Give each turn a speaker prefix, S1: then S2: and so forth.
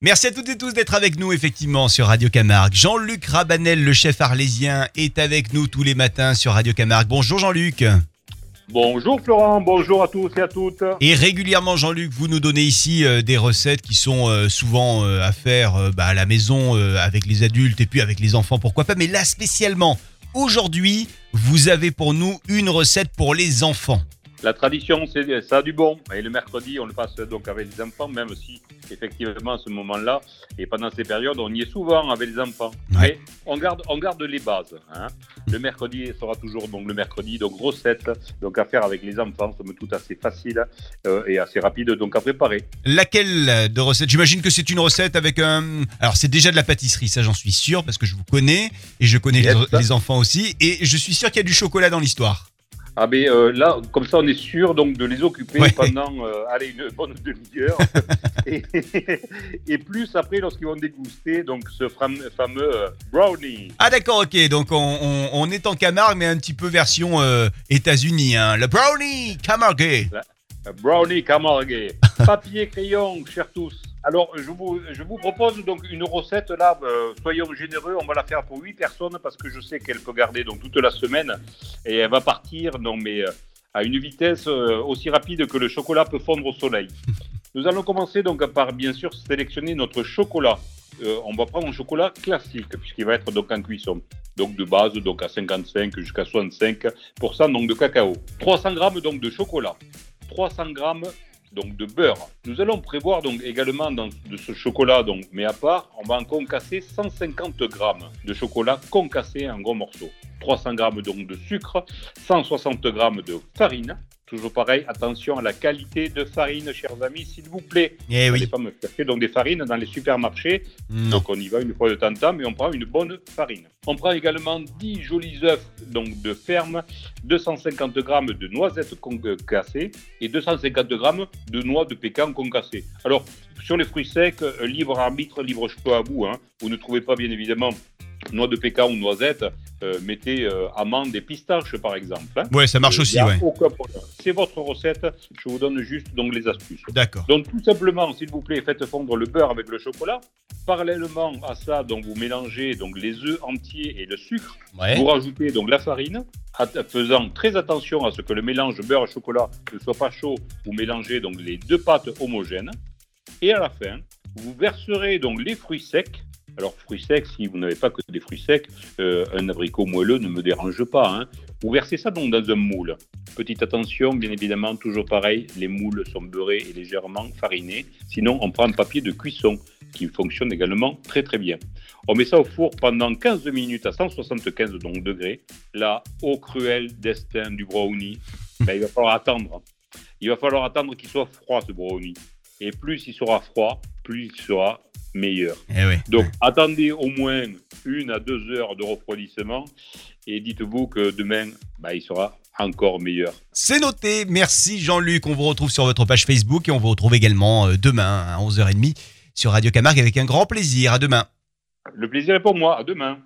S1: Merci à toutes et tous d'être avec nous effectivement sur Radio Camargue. Jean-Luc Rabanel, le chef arlésien, est avec nous tous les matins sur Radio Camargue. Bonjour Jean-Luc.
S2: Bonjour Florent, bonjour à tous et à toutes.
S1: Et régulièrement Jean-Luc, vous nous donnez ici euh, des recettes qui sont euh, souvent euh, à faire bah, à la maison avec les adultes et puis avec les enfants, pourquoi pas. Mais là spécialement, aujourd'hui, vous avez pour nous une recette pour les enfants.
S2: La tradition, c'est ça a du bon. Et le mercredi, on le passe donc avec les enfants, même si effectivement à ce moment-là et pendant ces périodes, on y est souvent avec les enfants.
S1: Ouais.
S2: Mais on garde, on garde les bases. hein. Le mercredi sera toujours donc le mercredi, donc recette, donc à faire avec les enfants, somme toute assez facile euh, et assez rapide donc à préparer.
S1: Laquelle de recette J'imagine que c'est une recette avec un... Alors c'est déjà de la pâtisserie, ça j'en suis sûr, parce que je vous connais, et je connais
S2: Yes.
S1: les, les enfants aussi, et je suis sûr qu'il y a du chocolat dans l'histoire.
S2: Ah ben euh, là, comme ça, on est sûr donc de les occuper
S1: Ouais.
S2: pendant euh, allez, une bonne demi-heure. et, et plus après, lorsqu'ils vont déguster donc ce fameux euh, brownie.
S1: Ah d'accord, ok, donc on, on- on est en Camargue, mais un petit peu version États-Unis, hein. Le brownie Camargue.
S2: Euh, Brownie Camargue. Papier, crayon, chers tous. Alors, je vous, je vous propose donc une recette là. euh, soyons généreux, on va la faire pour 8 personnes parce que je sais qu'elle peut garder donc toute la semaine et elle va partir non mais euh, à une vitesse euh, aussi rapide que le chocolat peut fondre au soleil. Nous allons commencer donc par bien sûr sélectionner notre chocolat. On va prendre un chocolat classique puisqu'il va être donc en cuisson. Donc de base donc à 55 jusqu'à 65% donc de cacao. 300 grammes donc de chocolat. 300 grammes donc de beurre. Nous allons prévoir donc également de ce chocolat mais à part, on va en concasser 150 grammes de chocolat concassé en gros morceaux. 300 grammes donc de sucre, 160 grammes de farine. Toujours pareil, attention à la qualité de farine, chers amis, s'il vous plaît.
S1: Eh oui,
S2: pas me chercher donc des farines dans les supermarchés.
S1: non.
S2: Donc on y va une fois de temps en temps, mais on prend une bonne farine. On prend également 10 jolis œufs donc de ferme, 250 grammes de noisettes concassées et 250 grammes de noix de pécan concassées. Alors sur les fruits secs, euh, libre arbitre, libre choix à vous. hein. Vous ne trouvez pas bien évidemment noix de pécan ou noisettes, euh, mettez euh, amandes et pistaches par exemple. hein.
S1: Ouais, ça marche
S2: Euh,
S1: aussi, ouais.
S2: C'est votre recette, je vous donne juste donc les astuces.
S1: D'accord.
S2: Donc tout simplement, s'il vous plaît, faites fondre le beurre avec le chocolat. Parallèlement à ça, donc vous mélangez donc les œufs entiers et le sucre.
S1: Ouais.
S2: Vous rajoutez donc la farine, faisant très attention à ce que le mélange beurre et chocolat ne soit pas chaud. Vous mélangez donc les deux pâtes homogènes. Et à la fin, vous verserez donc les fruits secs. Alors fruits secs, si vous n'avez pas que des fruits secs, euh, un abricot moelleux ne me dérange pas. hein. Vous versez ça donc dans un moule. Petite attention, bien évidemment, toujours pareil, les moules sont beurrés et légèrement farinés. Sinon, on prend un papier de cuisson qui fonctionne également très très bien. On met ça au four pendant 15 minutes à 175 donc, degrés. Là, au cruel destin du brownie, ben, il va falloir attendre. Il va falloir attendre qu'il soit froid ce brownie. Et plus il sera froid, plus il sera meilleur.
S1: Eh.
S2: Donc attendez au moins une à deux heures de refroidissement et dites-vous que demain, bah, il sera encore meilleur.
S1: C'est noté. Merci Jean-Luc. On vous retrouve sur votre page Facebook et on vous retrouve également euh, demain à 11h30 sur Radio Camargue avec un grand plaisir. À demain.
S2: Le plaisir est pour moi. À demain.